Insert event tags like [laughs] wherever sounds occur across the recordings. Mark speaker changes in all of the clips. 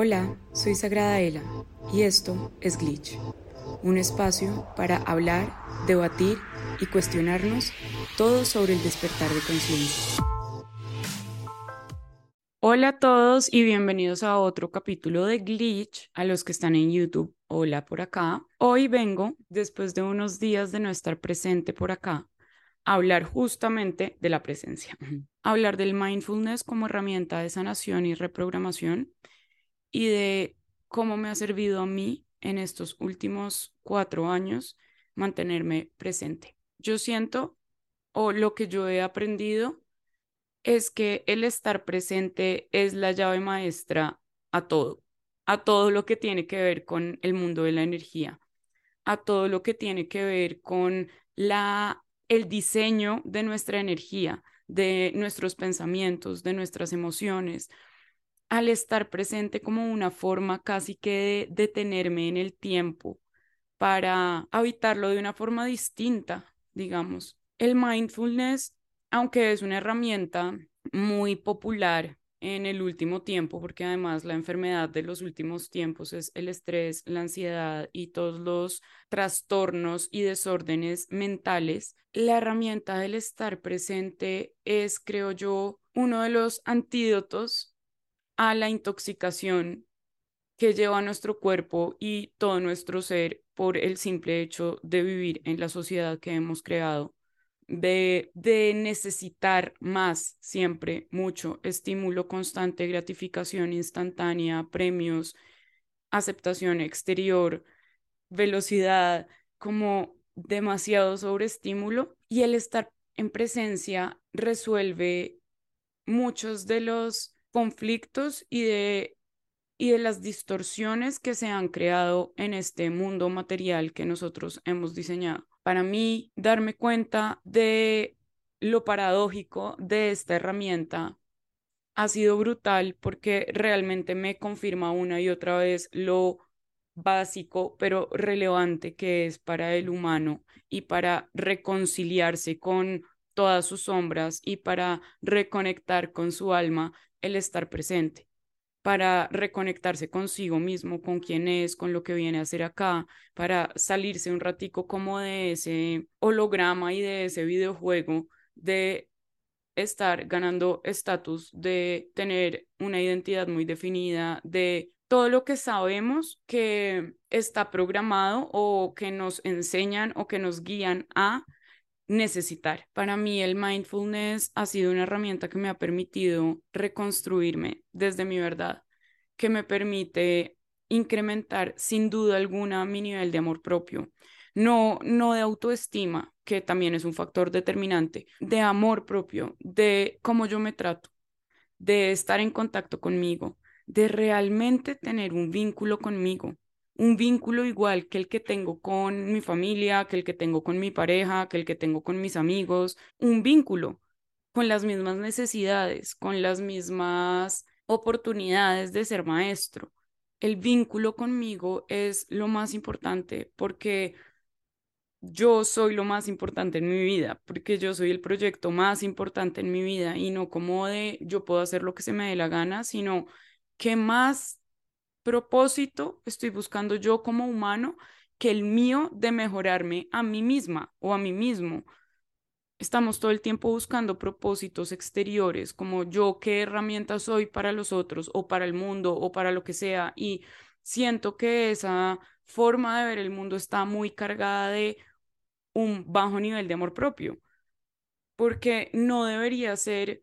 Speaker 1: Hola, soy Sagrada Ela y esto es Glitch, un espacio para hablar, debatir y cuestionarnos todo sobre el despertar de conciencia. Hola a todos y bienvenidos a otro capítulo de Glitch. A los que están en YouTube, hola por acá. Hoy vengo, después de unos días de no estar presente por acá, a hablar justamente de la presencia. hablar del mindfulness como herramienta de sanación y reprogramación y de cómo me ha servido a mí en estos últimos cuatro años mantenerme presente. Yo siento, o lo que yo he aprendido, es que el estar presente es la llave maestra a todo, a todo lo que tiene que ver con el mundo de la energía, a todo lo que tiene que ver con la, el diseño de nuestra energía, de nuestros pensamientos, de nuestras emociones, al estar presente como una forma casi que de detenerme en el tiempo para habitarlo de una forma distinta, digamos. El mindfulness, aunque es una herramienta muy popular en el último tiempo, porque además la enfermedad de los últimos tiempos es el estrés, la ansiedad y todos los trastornos y desórdenes mentales, la herramienta del estar presente es, creo yo, uno de los antídotos a la intoxicación que lleva nuestro cuerpo y todo nuestro ser por el simple hecho de vivir en la sociedad que hemos creado, de, de necesitar más siempre, mucho estímulo constante, gratificación instantánea, premios, aceptación exterior, velocidad, como demasiado sobreestímulo. Y el estar en presencia resuelve muchos de los conflictos y de, y de las distorsiones que se han creado en este mundo material que nosotros hemos diseñado. Para mí, darme cuenta de lo paradójico de esta herramienta ha sido brutal porque realmente me confirma una y otra vez lo básico pero relevante que es para el humano y para reconciliarse con todas sus sombras y para reconectar con su alma el estar presente, para reconectarse consigo mismo, con quién es, con lo que viene a hacer acá, para salirse un ratico como de ese holograma y de ese videojuego de estar ganando estatus, de tener una identidad muy definida, de todo lo que sabemos que está programado o que nos enseñan o que nos guían a necesitar. Para mí el mindfulness ha sido una herramienta que me ha permitido reconstruirme desde mi verdad, que me permite incrementar sin duda alguna mi nivel de amor propio. No, no de autoestima, que también es un factor determinante, de amor propio, de cómo yo me trato, de estar en contacto conmigo, de realmente tener un vínculo conmigo, un vínculo igual que el que tengo con mi familia, que el que tengo con mi pareja, que el que tengo con mis amigos, un vínculo con las mismas necesidades, con las mismas oportunidades de ser maestro. El vínculo conmigo es lo más importante porque yo soy lo más importante en mi vida, porque yo soy el proyecto más importante en mi vida y no como de yo puedo hacer lo que se me dé la gana, sino que más propósito estoy buscando yo como humano que el mío de mejorarme a mí misma o a mí mismo. Estamos todo el tiempo buscando propósitos exteriores, como yo qué herramienta soy para los otros o para el mundo o para lo que sea. Y siento que esa forma de ver el mundo está muy cargada de un bajo nivel de amor propio, porque no debería ser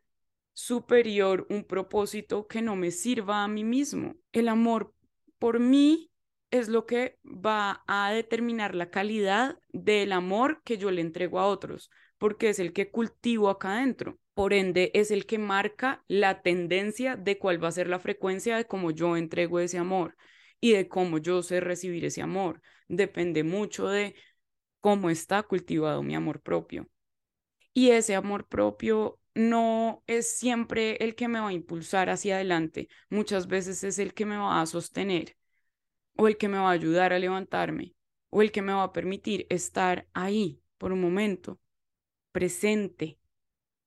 Speaker 1: superior un propósito que no me sirva a mí mismo. El amor por mí es lo que va a determinar la calidad del amor que yo le entrego a otros, porque es el que cultivo acá adentro. Por ende, es el que marca la tendencia de cuál va a ser la frecuencia de cómo yo entrego ese amor y de cómo yo sé recibir ese amor. Depende mucho de cómo está cultivado mi amor propio. Y ese amor propio no es siempre el que me va a impulsar hacia adelante, muchas veces es el que me va a sostener o el que me va a ayudar a levantarme o el que me va a permitir estar ahí por un momento, presente.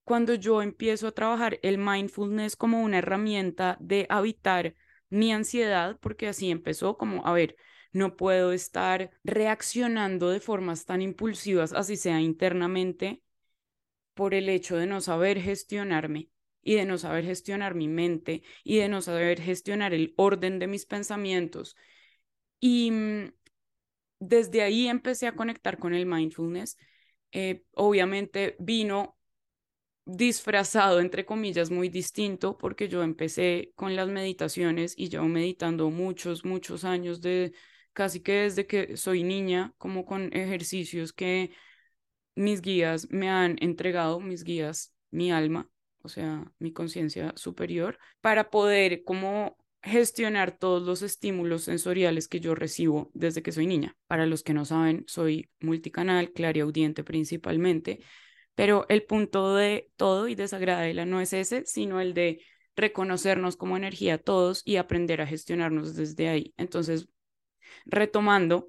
Speaker 1: Cuando yo empiezo a trabajar el mindfulness como una herramienta de habitar mi ansiedad, porque así empezó como, a ver, no puedo estar reaccionando de formas tan impulsivas, así sea internamente, por el hecho de no saber gestionarme y de no saber gestionar mi mente y de no saber gestionar el orden de mis pensamientos. Y mm, desde ahí empecé a conectar con el mindfulness. Eh, obviamente vino disfrazado, entre comillas, muy distinto, porque yo empecé con las meditaciones y llevo meditando muchos, muchos años, de casi que desde que soy niña, como con ejercicios que mis guías me han entregado, mis guías, mi alma, o sea, mi conciencia superior, para poder como gestionar todos los estímulos sensoriales que yo recibo desde que soy niña. Para los que no saben, soy multicanal, clariaudiente principalmente, pero el punto de todo y de no es ese, sino el de reconocernos como energía todos y aprender a gestionarnos desde ahí. Entonces, retomando,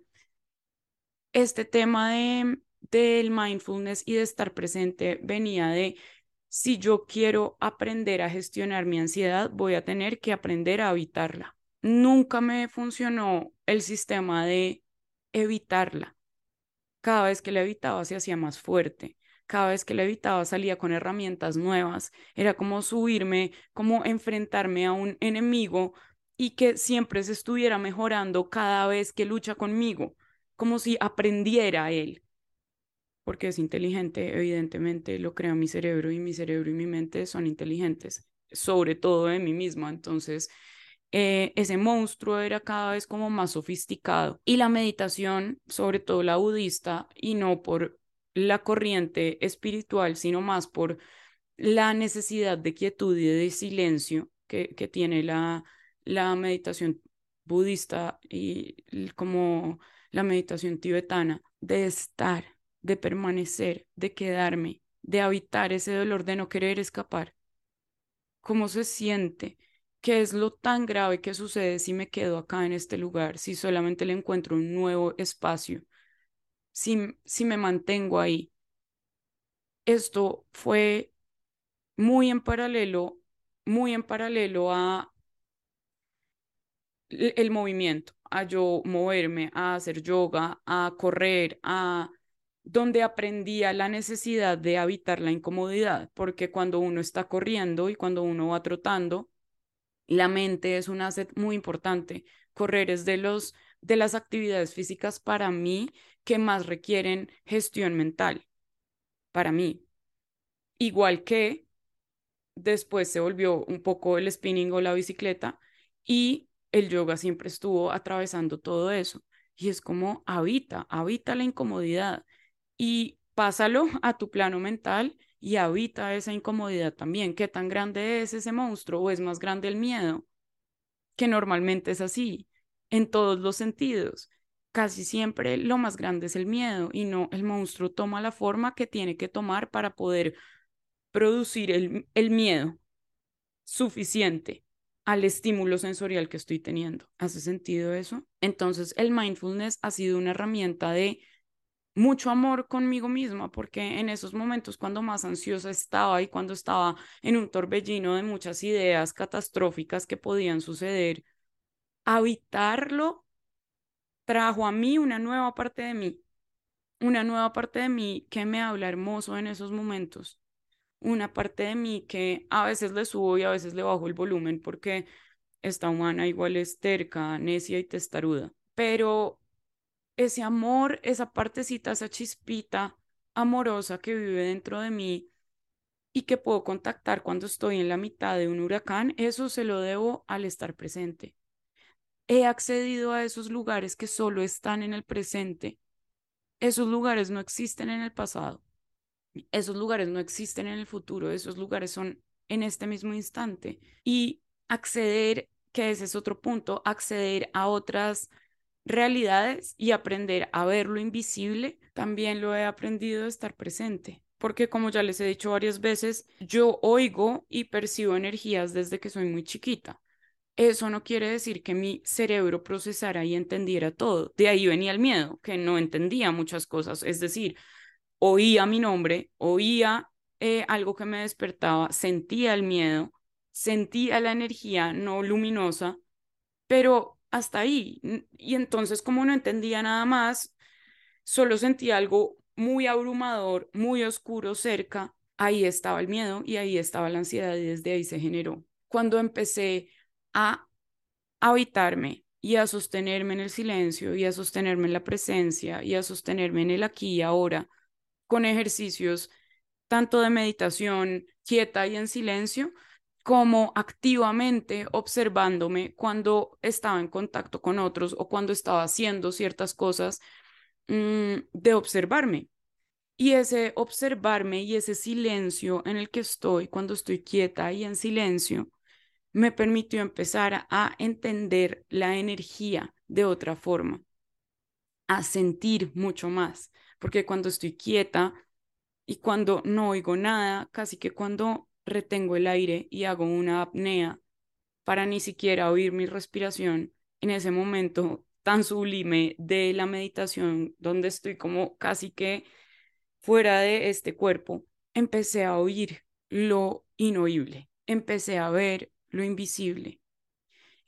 Speaker 1: este tema de, del mindfulness y de estar presente venía de si yo quiero aprender a gestionar mi ansiedad, voy a tener que aprender a evitarla. Nunca me funcionó el sistema de evitarla. Cada vez que la evitaba se hacía más fuerte cada vez que la evitaba salía con herramientas nuevas, era como subirme, como enfrentarme a un enemigo y que siempre se estuviera mejorando cada vez que lucha conmigo, como si aprendiera él. Porque es inteligente, evidentemente lo crea mi cerebro y mi cerebro y mi mente son inteligentes, sobre todo de mí misma. Entonces, eh, ese monstruo era cada vez como más sofisticado. Y la meditación, sobre todo la budista, y no por la corriente espiritual, sino más por la necesidad de quietud y de silencio que, que tiene la, la meditación budista y como la meditación tibetana, de estar, de permanecer, de quedarme, de habitar ese dolor de no querer escapar. ¿Cómo se siente? ¿Qué es lo tan grave que sucede si me quedo acá en este lugar, si solamente le encuentro un nuevo espacio? si, me mantengo ahí. Esto fue muy en paralelo, muy en paralelo a el movimiento, a yo moverme, a hacer yoga, a correr, a donde aprendía la necesidad de evitar la incomodidad, porque cuando uno está corriendo y cuando uno va trotando, la mente es un asset muy importante. Correr es de los de las actividades físicas para mí que más requieren gestión mental, para mí. Igual que después se volvió un poco el spinning o la bicicleta y el yoga siempre estuvo atravesando todo eso. Y es como habita, habita la incomodidad y pásalo a tu plano mental y habita esa incomodidad también. ¿Qué tan grande es ese monstruo o es más grande el miedo? Que normalmente es así en todos los sentidos. Casi siempre lo más grande es el miedo y no el monstruo toma la forma que tiene que tomar para poder producir el, el miedo suficiente al estímulo sensorial que estoy teniendo. ¿Hace sentido eso? Entonces, el mindfulness ha sido una herramienta de mucho amor conmigo misma, porque en esos momentos cuando más ansiosa estaba y cuando estaba en un torbellino de muchas ideas catastróficas que podían suceder, habitarlo trajo a mí una nueva parte de mí, una nueva parte de mí que me habla hermoso en esos momentos, una parte de mí que a veces le subo y a veces le bajo el volumen porque esta humana igual es terca, necia y testaruda, pero ese amor, esa partecita, esa chispita amorosa que vive dentro de mí y que puedo contactar cuando estoy en la mitad de un huracán, eso se lo debo al estar presente he accedido a esos lugares que solo están en el presente. Esos lugares no existen en el pasado. Esos lugares no existen en el futuro. Esos lugares son en este mismo instante. Y acceder, que ese es otro punto, acceder a otras realidades y aprender a ver lo invisible, también lo he aprendido de estar presente. Porque como ya les he dicho varias veces, yo oigo y percibo energías desde que soy muy chiquita. Eso no quiere decir que mi cerebro procesara y entendiera todo. De ahí venía el miedo, que no entendía muchas cosas. Es decir, oía mi nombre, oía eh, algo que me despertaba, sentía el miedo, sentía la energía no luminosa, pero hasta ahí. Y entonces como no entendía nada más, solo sentía algo muy abrumador, muy oscuro cerca, ahí estaba el miedo y ahí estaba la ansiedad y desde ahí se generó. Cuando empecé a habitarme y a sostenerme en el silencio y a sostenerme en la presencia y a sostenerme en el aquí y ahora con ejercicios tanto de meditación quieta y en silencio, como activamente observándome cuando estaba en contacto con otros o cuando estaba haciendo ciertas cosas, mm, de observarme. Y ese observarme y ese silencio en el que estoy cuando estoy quieta y en silencio, me permitió empezar a entender la energía de otra forma, a sentir mucho más, porque cuando estoy quieta y cuando no oigo nada, casi que cuando retengo el aire y hago una apnea para ni siquiera oír mi respiración en ese momento tan sublime de la meditación donde estoy como casi que fuera de este cuerpo, empecé a oír lo inoíble, empecé a ver lo invisible,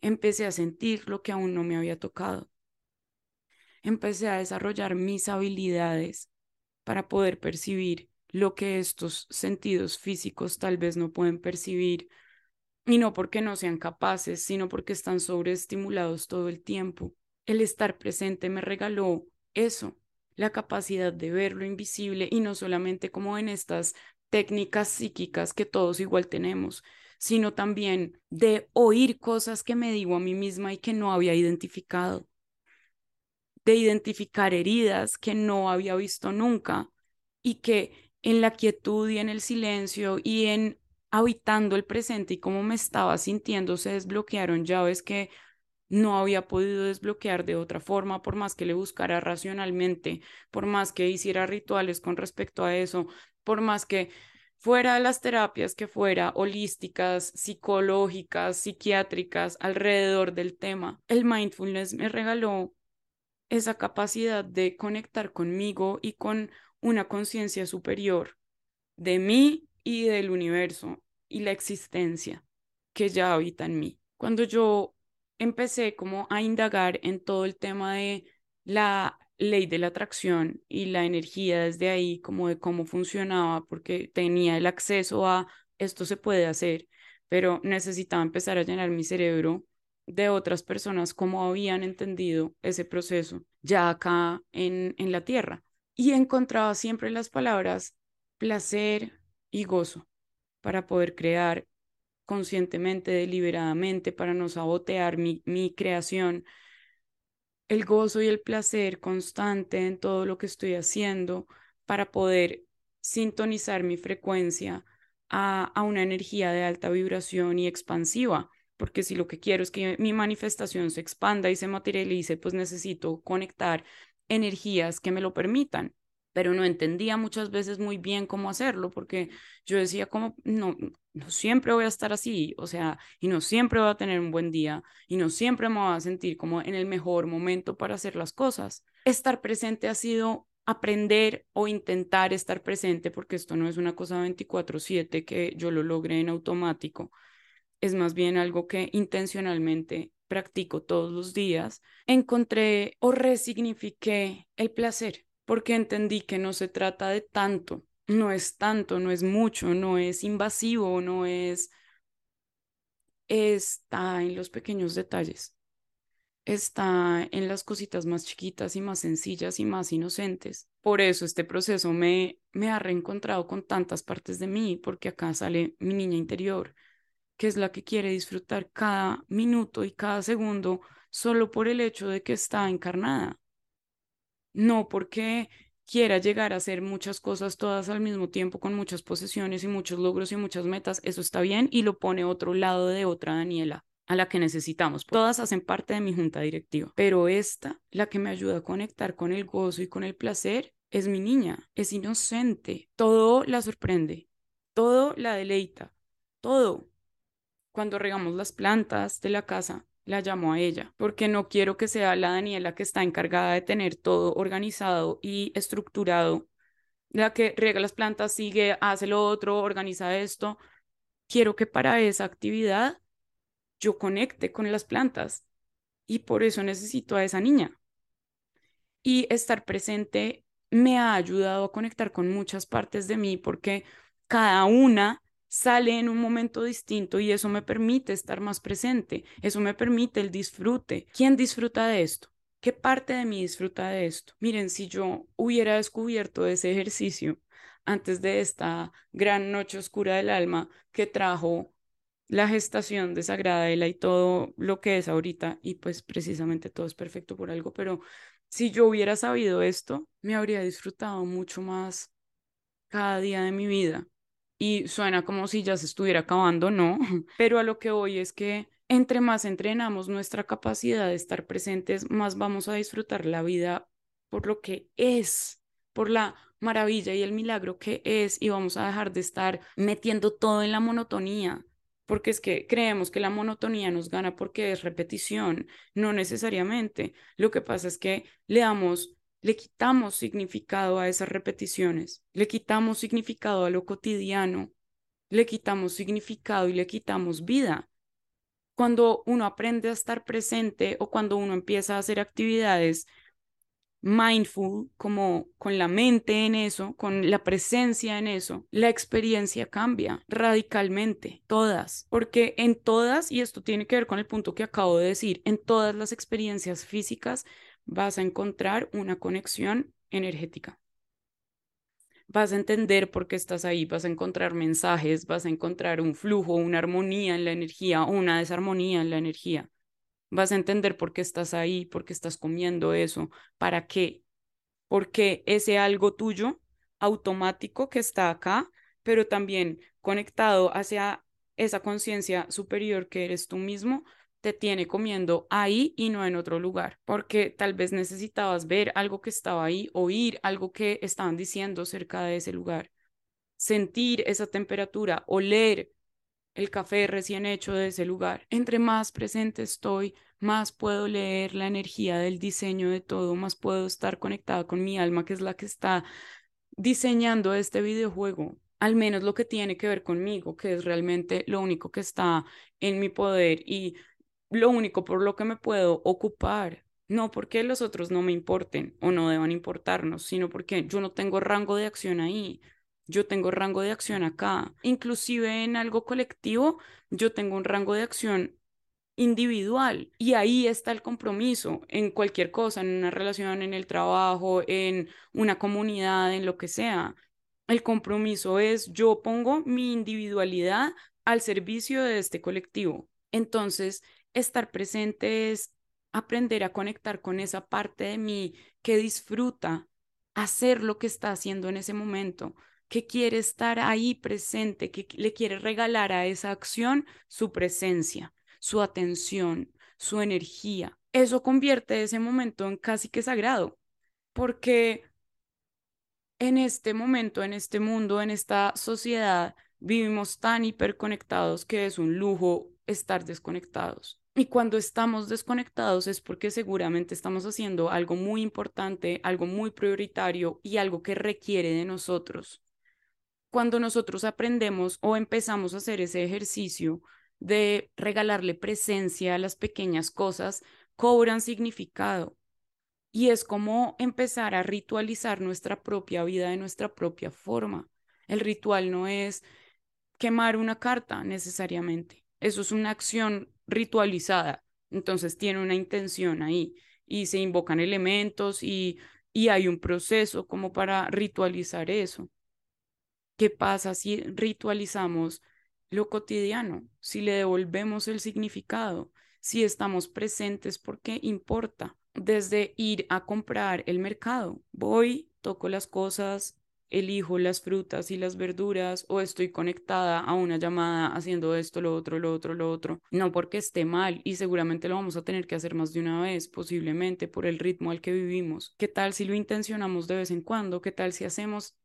Speaker 1: empecé a sentir lo que aún no me había tocado, empecé a desarrollar mis habilidades para poder percibir lo que estos sentidos físicos tal vez no pueden percibir, y no porque no sean capaces, sino porque están sobreestimulados todo el tiempo. El estar presente me regaló eso, la capacidad de ver lo invisible y no solamente como en estas técnicas psíquicas que todos igual tenemos, sino también de oír cosas que me digo a mí misma y que no había identificado, de identificar heridas que no había visto nunca y que en la quietud y en el silencio y en habitando el presente y cómo me estaba sintiendo, se desbloquearon llaves que no había podido desbloquear de otra forma, por más que le buscara racionalmente, por más que hiciera rituales con respecto a eso, por más que fuera de las terapias que fuera, holísticas, psicológicas, psiquiátricas, alrededor del tema. El mindfulness me regaló esa capacidad de conectar conmigo y con una conciencia superior de mí y del universo y la existencia que ya habita en mí. Cuando yo empecé como a indagar en todo el tema de la ley de la atracción y la energía desde ahí, como de cómo funcionaba, porque tenía el acceso a esto se puede hacer, pero necesitaba empezar a llenar mi cerebro de otras personas como habían entendido ese proceso ya acá en, en la Tierra y encontraba siempre las palabras placer y gozo para poder crear conscientemente, deliberadamente, para no sabotear mi, mi creación. El gozo y el placer constante en todo lo que estoy haciendo para poder sintonizar mi frecuencia a, a una energía de alta vibración y expansiva porque si lo que quiero es que mi manifestación se expanda y se materialice, pues necesito conectar energías que me lo permitan, pero no entendía muchas veces muy bien cómo hacerlo, porque yo decía como, no, no siempre voy a estar así, o sea, y no siempre voy a tener un buen día, y no siempre me voy a sentir como en el mejor momento para hacer las cosas. Estar presente ha sido aprender o intentar estar presente, porque esto no es una cosa 24/7 que yo lo logre en automático, es más bien algo que intencionalmente practico todos los días, encontré o resignifiqué el placer, porque entendí que no se trata de tanto, no es tanto, no es mucho, no es invasivo, no es... está en los pequeños detalles, está en las cositas más chiquitas y más sencillas y más inocentes. Por eso este proceso me, me ha reencontrado con tantas partes de mí, porque acá sale mi niña interior que es la que quiere disfrutar cada minuto y cada segundo solo por el hecho de que está encarnada. No porque quiera llegar a hacer muchas cosas todas al mismo tiempo con muchas posesiones y muchos logros y muchas metas, eso está bien y lo pone otro lado de otra Daniela a la que necesitamos. Todas hacen parte de mi junta directiva, pero esta, la que me ayuda a conectar con el gozo y con el placer, es mi niña, es inocente, todo la sorprende, todo la deleita, todo. Cuando regamos las plantas de la casa, la llamo a ella, porque no quiero que sea la Daniela que está encargada de tener todo organizado y estructurado, la que riega las plantas, sigue, hace lo otro, organiza esto. Quiero que para esa actividad yo conecte con las plantas y por eso necesito a esa niña. Y estar presente me ha ayudado a conectar con muchas partes de mí porque cada una sale en un momento distinto y eso me permite estar más presente, eso me permite el disfrute. ¿Quién disfruta de esto? ¿Qué parte de mí disfruta de esto? Miren, si yo hubiera descubierto ese ejercicio antes de esta gran noche oscura del alma que trajo la gestación de Sagradela y todo lo que es ahorita, y pues precisamente todo es perfecto por algo, pero si yo hubiera sabido esto, me habría disfrutado mucho más cada día de mi vida. Y suena como si ya se estuviera acabando, no, [laughs] pero a lo que voy es que entre más entrenamos nuestra capacidad de estar presentes, más vamos a disfrutar la vida por lo que es, por la maravilla y el milagro que es, y vamos a dejar de estar metiendo todo en la monotonía, porque es que creemos que la monotonía nos gana porque es repetición, no necesariamente. Lo que pasa es que le damos le quitamos significado a esas repeticiones, le quitamos significado a lo cotidiano, le quitamos significado y le quitamos vida. Cuando uno aprende a estar presente o cuando uno empieza a hacer actividades mindful, como con la mente en eso, con la presencia en eso, la experiencia cambia radicalmente, todas, porque en todas, y esto tiene que ver con el punto que acabo de decir, en todas las experiencias físicas vas a encontrar una conexión energética. Vas a entender por qué estás ahí, vas a encontrar mensajes, vas a encontrar un flujo, una armonía en la energía una desarmonía en la energía. Vas a entender por qué estás ahí, por qué estás comiendo eso, para qué. Porque ese algo tuyo automático que está acá, pero también conectado hacia esa conciencia superior que eres tú mismo, te tiene comiendo ahí y no en otro lugar, porque tal vez necesitabas ver algo que estaba ahí, oír algo que estaban diciendo cerca de ese lugar, sentir esa temperatura, oler el café recién hecho de ese lugar. Entre más presente estoy, más puedo leer la energía del diseño de todo, más puedo estar conectada con mi alma, que es la que está diseñando este videojuego, al menos lo que tiene que ver conmigo, que es realmente lo único que está en mi poder y lo único por lo que me puedo ocupar. No porque los otros no me importen o no deban importarnos, sino porque yo no tengo rango de acción ahí. Yo tengo rango de acción acá. Inclusive en algo colectivo, yo tengo un rango de acción individual y ahí está el compromiso en cualquier cosa, en una relación, en el trabajo, en una comunidad, en lo que sea. El compromiso es yo pongo mi individualidad al servicio de este colectivo. Entonces, estar presente es aprender a conectar con esa parte de mí que disfruta hacer lo que está haciendo en ese momento, que quiere estar ahí presente, que le quiere regalar a esa acción su presencia, su atención, su energía. Eso convierte ese momento en casi que sagrado, porque en este momento, en este mundo, en esta sociedad, vivimos tan hiperconectados que es un lujo estar desconectados. Y cuando estamos desconectados es porque seguramente estamos haciendo algo muy importante, algo muy prioritario y algo que requiere de nosotros. Cuando nosotros aprendemos o empezamos a hacer ese ejercicio de regalarle presencia a las pequeñas cosas, cobran significado. Y es como empezar a ritualizar nuestra propia vida de nuestra propia forma. El ritual no es quemar una carta necesariamente. Eso es una acción ritualizada, entonces tiene una intención ahí y se invocan elementos y, y hay un proceso como para ritualizar eso. ¿Qué pasa si ritualizamos lo cotidiano? Si le devolvemos el significado, si estamos presentes porque importa. Desde ir a comprar el mercado, voy, toco las cosas, elijo las frutas y las verduras o estoy conectada a una llamada haciendo esto, lo otro, lo otro, lo otro. No porque esté mal y seguramente lo vamos a tener que hacer más de una vez, posiblemente por el ritmo al que vivimos. ¿Qué tal si lo intencionamos de vez en cuando? ¿Qué tal si hacemos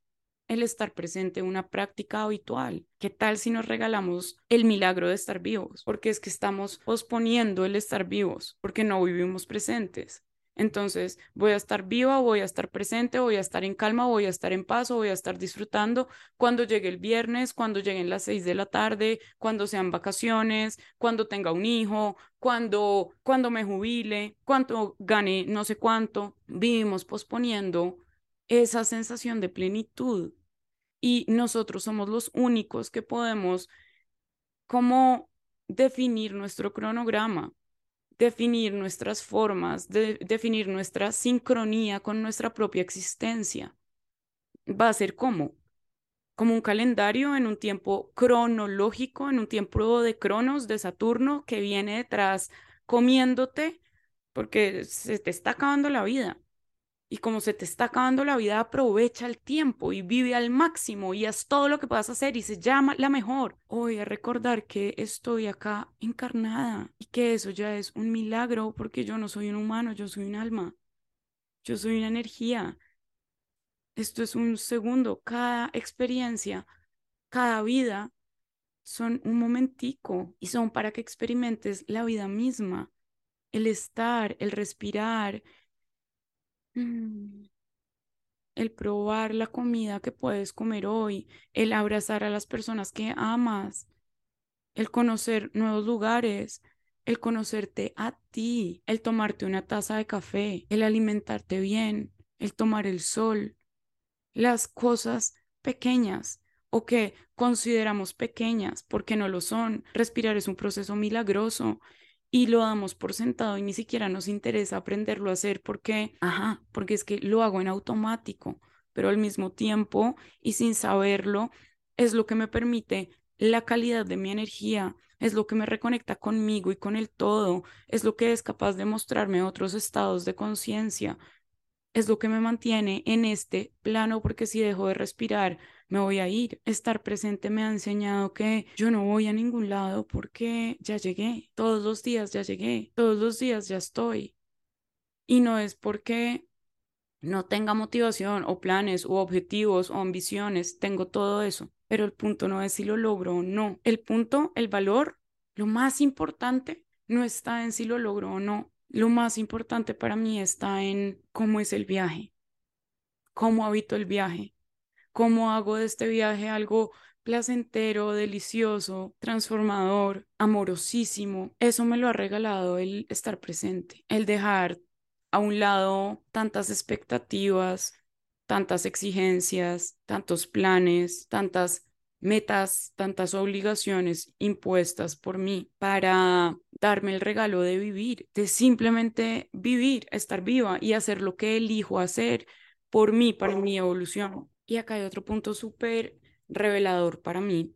Speaker 1: el estar presente una práctica habitual? ¿Qué tal si nos regalamos el milagro de estar vivos? Porque es que estamos posponiendo el estar vivos, porque no vivimos presentes. Entonces, voy a estar viva, voy a estar presente, voy a estar en calma, voy a estar en paz, voy a estar disfrutando cuando llegue el viernes, cuando lleguen las seis de la tarde, cuando sean vacaciones, cuando tenga un hijo, cuando, cuando me jubile, cuando gane no sé cuánto. Vivimos posponiendo esa sensación de plenitud y nosotros somos los únicos que podemos como definir nuestro cronograma definir nuestras formas, de, definir nuestra sincronía con nuestra propia existencia. Va a ser como, como un calendario en un tiempo cronológico, en un tiempo de Cronos, de Saturno, que viene detrás comiéndote porque se te está acabando la vida. Y como se te está acabando la vida, aprovecha el tiempo y vive al máximo y haz todo lo que puedas hacer y se llama la mejor. Hoy a recordar que estoy acá encarnada y que eso ya es un milagro porque yo no soy un humano, yo soy un alma. Yo soy una energía. Esto es un segundo. Cada experiencia, cada vida son un momentico y son para que experimentes la vida misma, el estar, el respirar. El probar la comida que puedes comer hoy, el abrazar a las personas que amas, el conocer nuevos lugares, el conocerte a ti, el tomarte una taza de café, el alimentarte bien, el tomar el sol, las cosas pequeñas o que consideramos pequeñas porque no lo son. Respirar es un proceso milagroso y lo damos por sentado y ni siquiera nos interesa aprenderlo a hacer porque, ajá, porque es que lo hago en automático, pero al mismo tiempo y sin saberlo es lo que me permite la calidad de mi energía, es lo que me reconecta conmigo y con el todo, es lo que es capaz de mostrarme otros estados de conciencia, es lo que me mantiene en este plano porque si dejo de respirar me voy a ir. Estar presente me ha enseñado que yo no voy a ningún lado porque ya llegué, todos los días ya llegué, todos los días ya estoy. Y no es porque no tenga motivación o planes o objetivos o ambiciones, tengo todo eso, pero el punto no es si lo logro o no. El punto, el valor, lo más importante no está en si lo logro o no. Lo más importante para mí está en cómo es el viaje, cómo habito el viaje, cómo hago de este viaje algo placentero, delicioso, transformador, amorosísimo. Eso me lo ha regalado el estar presente, el dejar a un lado tantas expectativas, tantas exigencias, tantos planes, tantas metas, tantas obligaciones impuestas por mí para darme el regalo de vivir, de simplemente vivir, estar viva y hacer lo que elijo hacer por mí, para mi evolución. Y acá hay otro punto súper revelador para mí,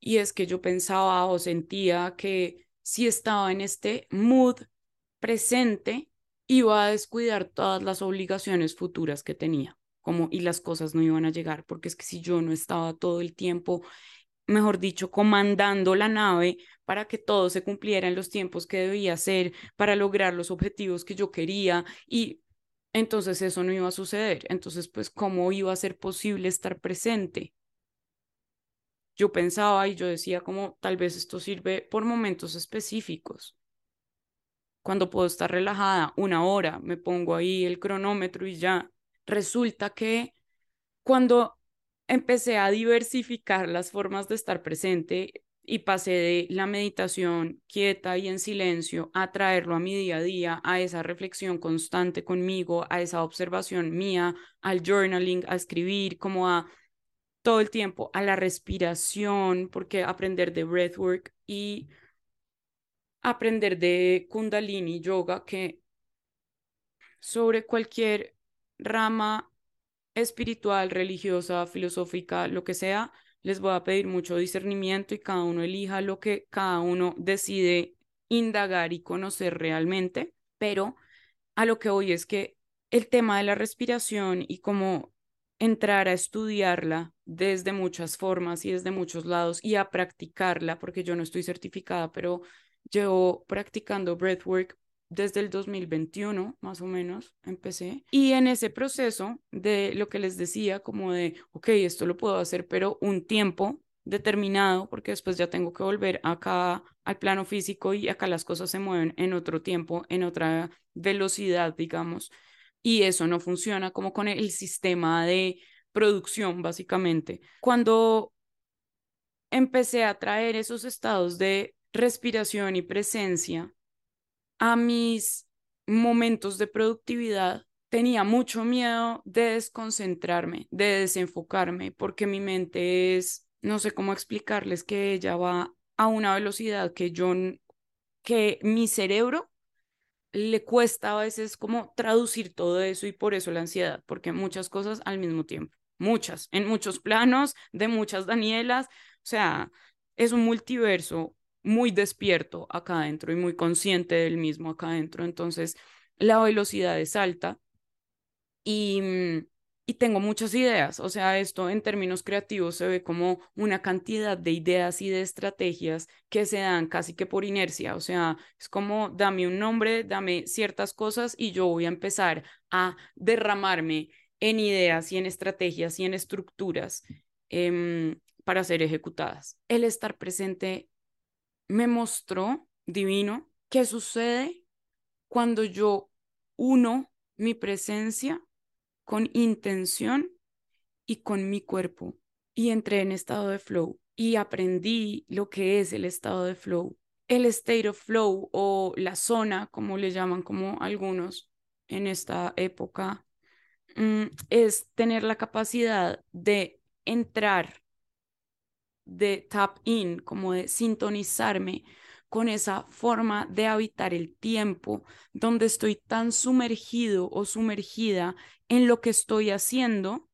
Speaker 1: y es que yo pensaba o sentía que si estaba en este mood presente, iba a descuidar todas las obligaciones futuras que tenía, como y las cosas no iban a llegar, porque es que si yo no estaba todo el tiempo, mejor dicho, comandando la nave para que todo se cumpliera en los tiempos que debía ser, para lograr los objetivos que yo quería y entonces eso no iba a suceder. Entonces, pues, ¿cómo iba a ser posible estar presente? Yo pensaba y yo decía como tal vez esto sirve por momentos específicos. Cuando puedo estar relajada una hora, me pongo ahí el cronómetro y ya. Resulta que cuando empecé a diversificar las formas de estar presente, y pasé de la meditación quieta y en silencio a traerlo a mi día a día, a esa reflexión constante conmigo, a esa observación mía, al journaling, a escribir, como a todo el tiempo, a la respiración, porque aprender de breathwork y aprender de kundalini yoga, que sobre cualquier rama espiritual, religiosa, filosófica, lo que sea, les voy a pedir mucho discernimiento y cada uno elija lo que cada uno decide indagar y conocer realmente, pero a lo que voy es que el tema de la respiración y cómo entrar a estudiarla desde muchas formas y desde muchos lados y a practicarla, porque yo no estoy certificada, pero llevo practicando breathwork desde el 2021, más o menos, empecé. Y en ese proceso de lo que les decía, como de, ok, esto lo puedo hacer, pero un tiempo, determinado, porque después ya tengo que volver acá al plano físico y acá las cosas se mueven en otro tiempo, en otra velocidad, digamos, y eso no funciona como con el sistema de producción, básicamente. Cuando empecé a traer esos estados de respiración y presencia a mis momentos de productividad, tenía mucho miedo de desconcentrarme, de desenfocarme, porque mi mente es, no sé cómo explicarles que ella va a una velocidad que yo, que mi cerebro le cuesta a veces como traducir todo eso y por eso la ansiedad, porque muchas cosas al mismo tiempo, muchas, en muchos planos, de muchas Danielas, o sea, es un multiverso muy despierto acá adentro y muy consciente del mismo acá adentro, entonces la velocidad es alta y, y tengo muchas ideas. O sea, esto en términos creativos se ve como una cantidad de ideas y de estrategias que se dan casi que por inercia. O sea, es como dame un nombre, dame ciertas cosas y yo voy a empezar a derramarme en ideas y en estrategias y en estructuras em, para ser ejecutadas. El estar presente me mostró, divino, qué sucede cuando yo uno mi presencia con intención y con mi cuerpo. Y entré en estado de flow y aprendí lo que es el estado de flow. El state of flow o la zona, como le llaman como algunos en esta época, mm, es tener la capacidad de entrar, de tap in, como de sintonizarme con esa forma de habitar el tiempo, donde estoy tan sumergido o sumergida en lo que estoy haciendo,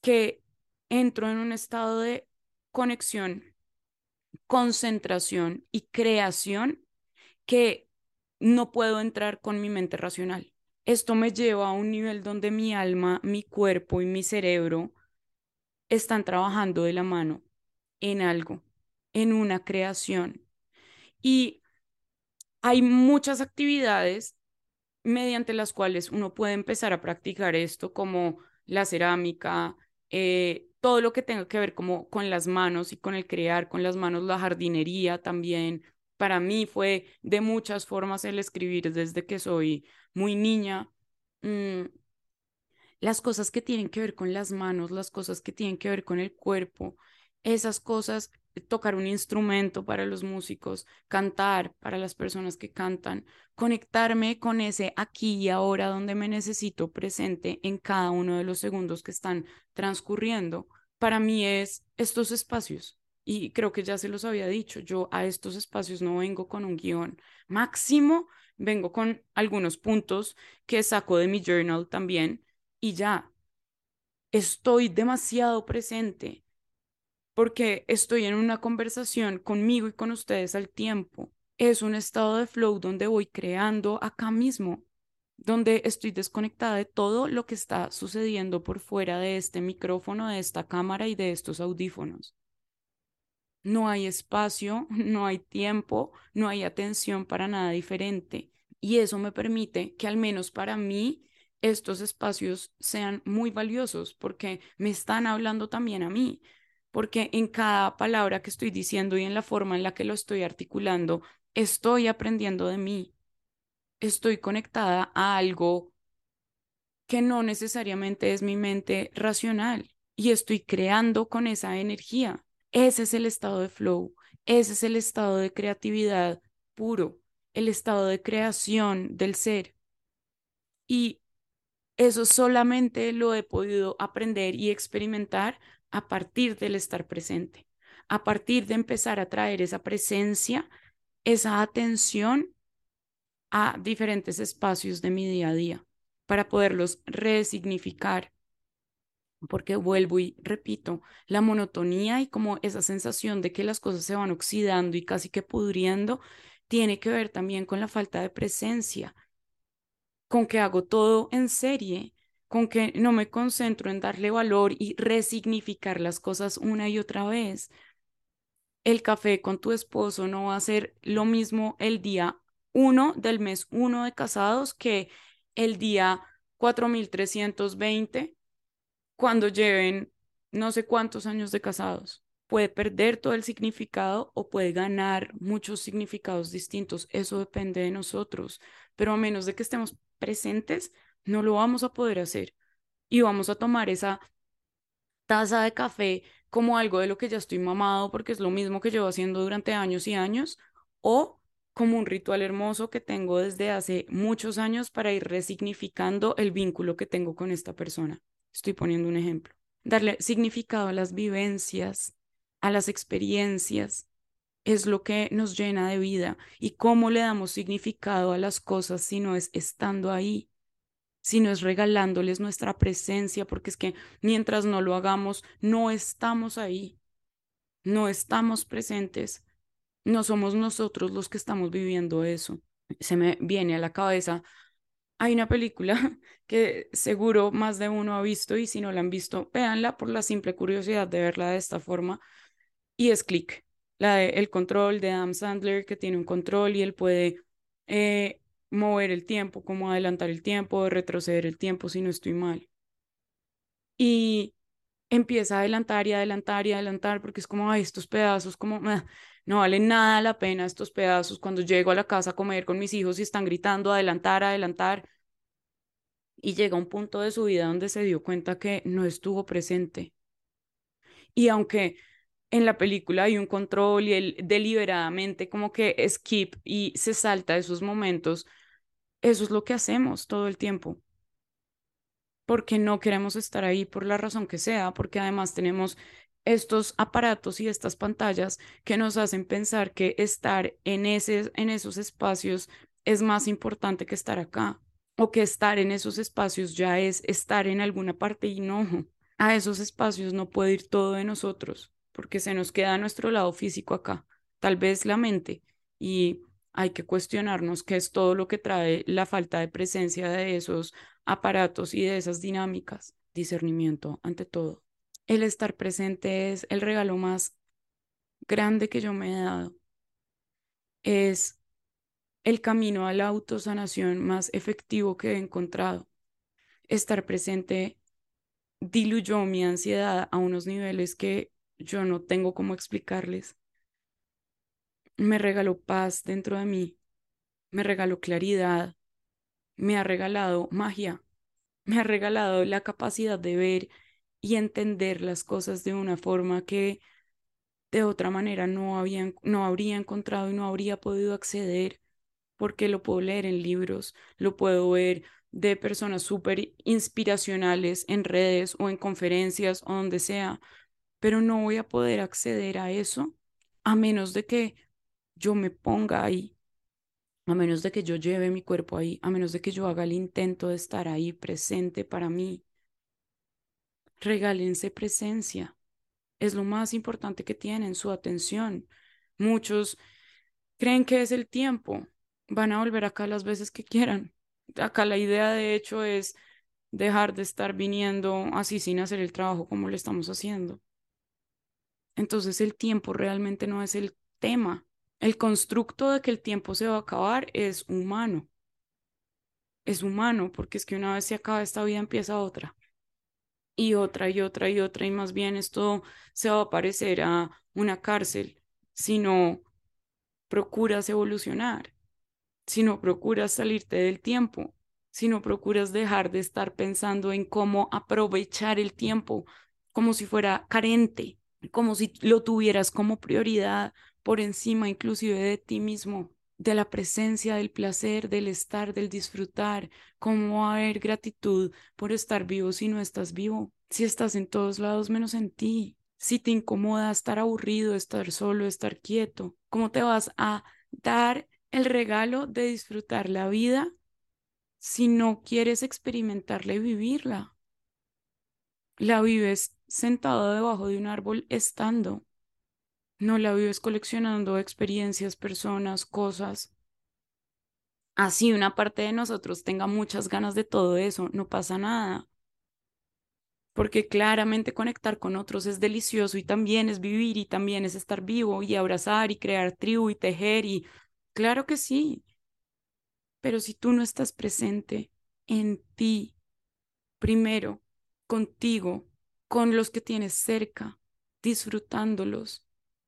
Speaker 1: que entro en un estado de conexión, concentración y creación que no puedo entrar con mi mente racional. Esto me lleva a un nivel donde mi alma, mi cuerpo y mi cerebro están trabajando de la mano en algo, en una creación. Y hay muchas actividades mediante las cuales uno puede empezar a practicar esto, como la cerámica, eh, todo lo que tenga que ver como con las manos y con el crear con las manos, la jardinería también. Para mí fue de muchas formas el escribir desde que soy muy niña. Mm, las cosas que tienen que ver con las manos, las cosas que tienen que ver con el cuerpo, esas cosas tocar un instrumento para los músicos, cantar para las personas que cantan, conectarme con ese aquí y ahora donde me necesito presente en cada uno de los segundos que están transcurriendo. Para mí es estos espacios. Y creo que ya se los había dicho, yo a estos espacios no vengo con un guion máximo, vengo con algunos puntos que saco de mi journal también y ya, estoy demasiado presente porque estoy en una conversación conmigo y con ustedes al tiempo. Es un estado de flow donde voy creando acá mismo, donde estoy desconectada de todo lo que está sucediendo por fuera de este micrófono, de esta cámara y de estos audífonos. No hay espacio, [laughs] no hay tiempo, no hay atención para nada diferente. Y eso me permite que al menos para mí estos espacios sean muy valiosos porque me están hablando también a mí, porque en cada palabra que estoy diciendo y en la forma en la que lo estoy articulando, estoy aprendiendo de mí, estoy conectada a algo que no necesariamente es mi mente racional y estoy creando con esa energía. Ese es el estado de flow, ese es el estado de creatividad puro, el estado de creación del ser. Y eso solamente lo he podido aprender y experimentar a partir del estar presente, a partir de empezar a traer esa presencia, esa atención a diferentes espacios de mi día a día para poderlos resignificar. Porque vuelvo y repito, la monotonía y como esa sensación de que las cosas se van oxidando y casi que pudriendo, tiene que ver también con la falta de presencia, con que hago todo en serie, con que no me concentro en darle valor y resignificar las cosas una y otra vez. El café con tu esposo no va a ser lo mismo el día 1 del mes 1 de casados que el día 4320 cuando lleven no sé cuántos años de casados. Puede perder todo el significado o puede ganar muchos significados distintos. Eso depende de nosotros. Pero a menos de que estemos presentes, no lo vamos a poder hacer. Y vamos a tomar esa taza de café como algo de lo que ya estoy mamado porque es lo mismo que llevo haciendo durante años y años o como un ritual hermoso que tengo desde hace muchos años para ir resignificando el vínculo que tengo con esta persona. Estoy poniendo un ejemplo. Darle significado a las vivencias, a las experiencias, es lo que nos llena de vida. ¿Y cómo le damos significado a las cosas si no es estando ahí? Si no es regalándoles nuestra presencia, porque es que mientras no lo hagamos, no estamos ahí, no estamos presentes, no somos nosotros los que estamos viviendo eso. Se me viene a la cabeza, hay una película [laughs] que seguro más de uno ha visto y si no la han visto, véanla por la simple curiosidad de verla de esta forma y es Click, la el control de Adam Sandler que tiene un control y él puede eh, mover el tiempo, como adelantar el tiempo, retroceder el tiempo si no estoy mal. Y empieza a adelantar y adelantar y adelantar porque es como, ay, estos pedazos, como, no valen nada la pena estos pedazos cuando llego a la casa a comer con mis hijos y están gritando, adelantar, adelantar. Y llega un punto de su vida donde se dio cuenta que no estuvo presente. Y aunque en la película hay un control y él deliberadamente como que skip y se salta esos momentos, eso es lo que hacemos todo el tiempo. Porque no queremos estar ahí por la razón que sea, porque además tenemos estos aparatos y estas pantallas que nos hacen pensar que estar en, ese, en esos espacios es más importante que estar acá o que estar en esos espacios ya es estar en alguna parte y no, a esos espacios no puede ir todo de nosotros porque se nos queda nuestro lado físico acá, tal vez la mente, y hay que cuestionarnos qué es todo lo que trae la falta de presencia de esos aparatos y de esas dinámicas. Discernimiento ante todo. El estar presente es el regalo más grande que yo me he dado. Es el camino a la autosanación más efectivo que he encontrado. Estar presente diluyó mi ansiedad a unos niveles que yo no tengo cómo explicarles. Me regaló paz dentro de mí, me regaló claridad, me ha regalado magia, me ha regalado la capacidad de ver y entender las cosas de una forma que de otra manera no, no habría encontrado y no habría podido acceder, porque lo puedo leer en libros, lo puedo ver de personas súper inspiracionales en redes o en conferencias o donde sea, pero no voy a poder acceder a eso a menos de que yo me ponga ahí, a menos de que yo lleve mi cuerpo ahí, a menos de que yo haga el intento de estar ahí presente para mí. Regálense presencia. Es lo más importante que tienen, su atención. Muchos creen que es el tiempo. Van a volver acá las veces que quieran. Acá la idea de hecho es dejar de estar viniendo así sin hacer el trabajo como lo estamos haciendo. Entonces el tiempo realmente no es el tema. El constructo de que el tiempo se va a acabar es humano. Es humano porque es que una vez se acaba esta vida empieza otra. Y otra y otra y otra y más bien esto se va a parecer a una cárcel si no procuras evolucionar, si no procuras salirte del tiempo, si no procuras dejar de estar pensando en cómo aprovechar el tiempo como si fuera carente, como si lo tuvieras como prioridad por encima inclusive de ti mismo, de la presencia, del placer, del estar, del disfrutar, cómo haber gratitud por estar vivo si no estás vivo, si estás en todos lados menos en ti, si te incomoda estar aburrido, estar solo, estar quieto, cómo te vas a dar el regalo de disfrutar la vida si no quieres experimentarla y vivirla. La vives sentado debajo de un árbol estando. No la vives coleccionando experiencias, personas, cosas. Así una parte de nosotros tenga muchas ganas de todo eso, no pasa nada. Porque claramente conectar con otros es delicioso y también es vivir y también es estar vivo y abrazar y crear tribu y tejer y claro que sí. Pero si tú no estás presente en ti, primero, contigo, con los que tienes cerca, disfrutándolos,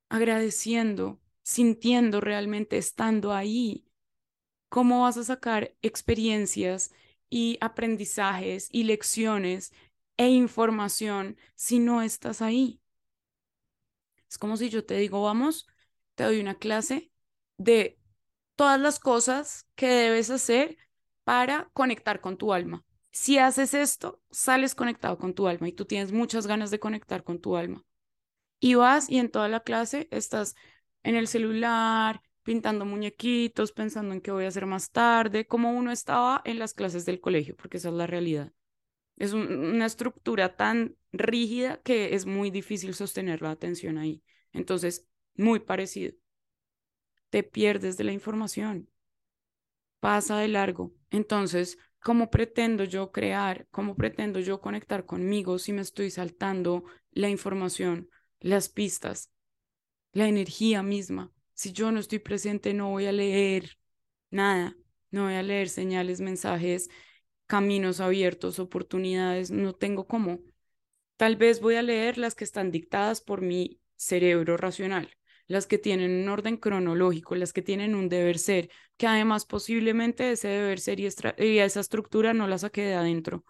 Speaker 1: agradeciendo, sintiendo realmente estando ahí. ¿Cómo vas a sacar experiencias y aprendizajes y lecciones e información si no estás ahí? Es como si yo te digo, vamos, te doy una clase de todas las cosas que debes hacer para conectar con tu alma. Si haces esto, sales conectado con tu alma y tú tienes muchas ganas de conectar con tu alma. Y vas y en toda la clase estás en el celular, pintando muñequitos, pensando en qué voy a hacer más tarde, como uno estaba en las clases del colegio, porque esa es la realidad. Es una estructura tan rígida que es muy difícil sostener la atención ahí. Entonces, muy parecido. Te pierdes de la información. Pasa de largo. Entonces, ¿cómo pretendo yo crear? ¿Cómo pretendo yo conectar conmigo si me estoy saltando la información, las pistas, la energía misma? Si yo no estoy presente, no voy a leer nada. No voy a leer señales, mensajes, caminos abiertos, oportunidades. No tengo cómo. Tal vez voy a leer las que están dictadas por mi cerebro racional, las que tienen un orden cronológico, las que tienen un deber ser, que además posiblemente ese deber ser y, esa estructura no la saqué de adentro,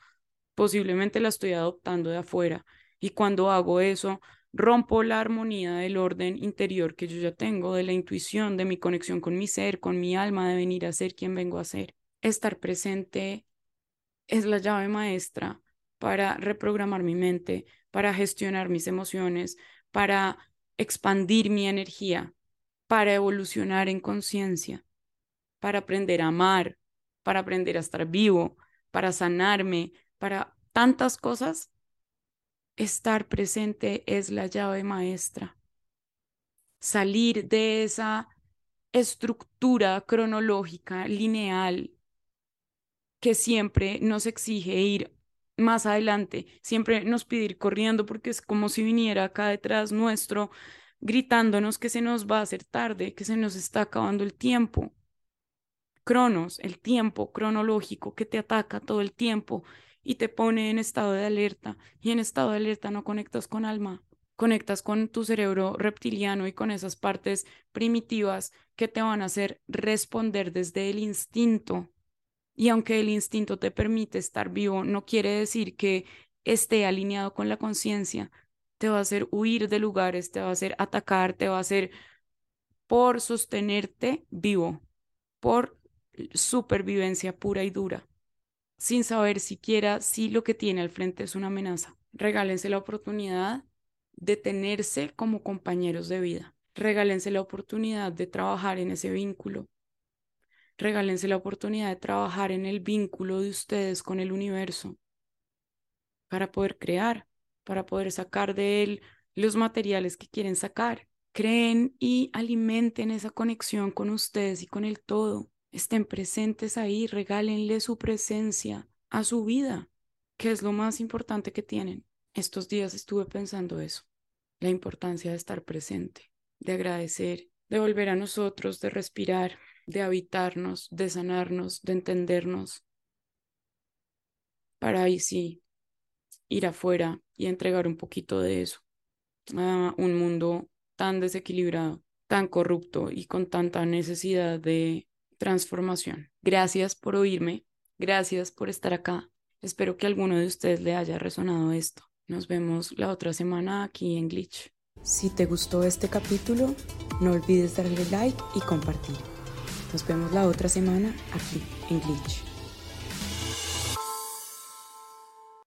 Speaker 1: posiblemente la estoy adoptando de afuera. Y cuando hago eso, rompo la armonía del orden interior que yo ya tengo, de la intuición, de mi conexión con mi ser, con mi alma, de venir a ser quien vengo a ser. Estar presente es la llave maestra para reprogramar mi mente, para gestionar mis emociones, para expandir mi energía, para evolucionar en conciencia, para aprender a amar, para aprender a estar vivo, para sanarme, para tantas cosas. Estar presente es la llave maestra. Salir de esa estructura cronológica, lineal, que siempre nos exige ir más adelante. Siempre nos pide ir corriendo porque es como si viniera acá detrás nuestro gritándonos que se nos va a hacer tarde, que se nos está acabando el tiempo. Cronos, el tiempo cronológico que te ataca todo el tiempo y te pone en estado de alerta. Y en estado de alerta no conectas con alma, conectas con tu cerebro reptiliano y con esas partes primitivas que te van a hacer responder desde el instinto y aunque el instinto te permite estar vivo, no quiere decir que esté alineado con la conciencia. Te va a hacer huir de lugares, te va a hacer atacar, te va a hacer por sostenerte vivo, por supervivencia pura y dura, sin saber siquiera si lo que tiene al frente es una amenaza. Regálense la oportunidad de tenerse como compañeros de vida. Regálense la oportunidad de trabajar en ese vínculo, regálense la oportunidad de trabajar en el vínculo de ustedes con el universo para poder crear, para poder sacar de él los materiales que quieren sacar. Creen y alimenten esa conexión con ustedes y con el todo. Estén presentes ahí, regálenle su presencia a su vida, que es lo más importante que tienen. Estos días estuve pensando eso, la importancia de estar presente, de agradecer, de volver a nosotros, de respirar, de habitarnos, de sanarnos, de entendernos, para ahí sí ir afuera y entregar un poquito de eso a un mundo tan desequilibrado, tan corrupto y con tanta necesidad de transformación. Gracias por oírme, gracias por estar acá. Espero que a alguno de ustedes le haya resonado esto. Nos vemos la otra semana aquí en Glitch. Si te gustó este capítulo, no olvides darle like y compartir. Nos vemos la otra semana aquí en Glitch.